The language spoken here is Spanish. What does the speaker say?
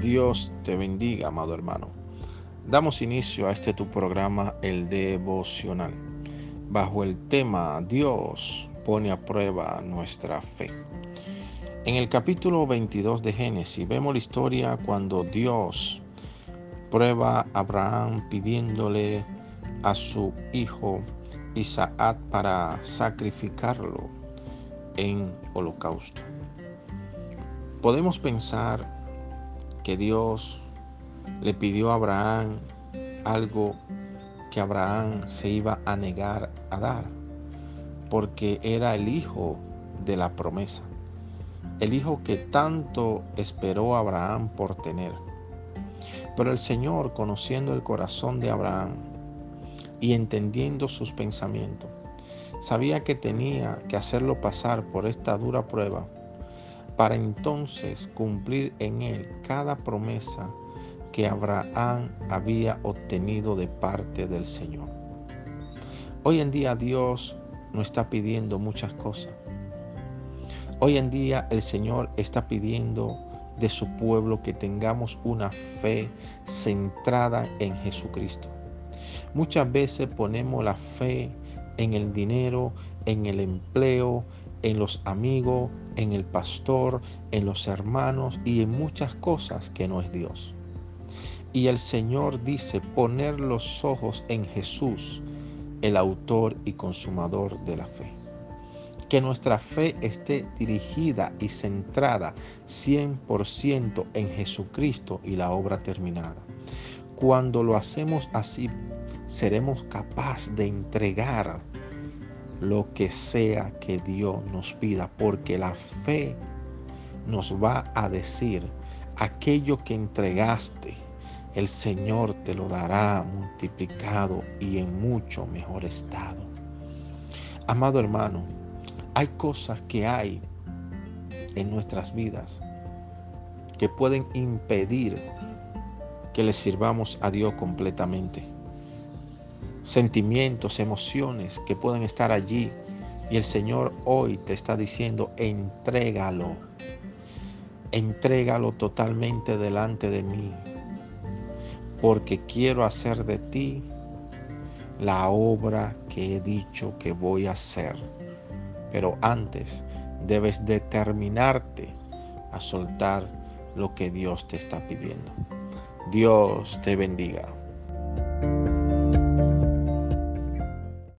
Dios te bendiga, amado hermano. Damos inicio a este tu programa, el devocional, bajo el tema Dios pone a prueba nuestra fe. En el capítulo 22 de Génesis vemos la historia cuando Dios prueba a Abraham pidiéndole a su hijo Isaac para sacrificarlo en holocausto. Podemos pensar que Dios le pidió a Abraham algo que Abraham se iba a negar a dar, porque era el hijo de la promesa, el hijo que tanto esperó Abraham por tener. Pero el Señor, conociendo el corazón de Abraham y entendiendo sus pensamientos, sabía que tenía que hacerlo pasar por esta dura prueba para entonces cumplir en él cada promesa que Abraham había obtenido de parte del Señor. Hoy en día Dios nos está pidiendo muchas cosas. Hoy en día el Señor está pidiendo de su pueblo que tengamos una fe centrada en Jesucristo. Muchas veces ponemos la fe en el dinero, en el empleo, en los amigos, en el pastor, en los hermanos y en muchas cosas que no es Dios. Y el Señor dice poner los ojos en Jesús, el autor y consumador de la fe. Que nuestra fe esté dirigida y centrada 100% en Jesucristo y la obra terminada. Cuando lo hacemos así, seremos capaces de entregar lo que sea que Dios nos pida, porque la fe nos va a decir, aquello que entregaste, el Señor te lo dará multiplicado y en mucho mejor estado. Amado hermano, hay cosas que hay en nuestras vidas que pueden impedir que le sirvamos a Dios completamente sentimientos, emociones que pueden estar allí. Y el Señor hoy te está diciendo, entrégalo, entrégalo totalmente delante de mí, porque quiero hacer de ti la obra que he dicho que voy a hacer. Pero antes debes determinarte a soltar lo que Dios te está pidiendo. Dios te bendiga.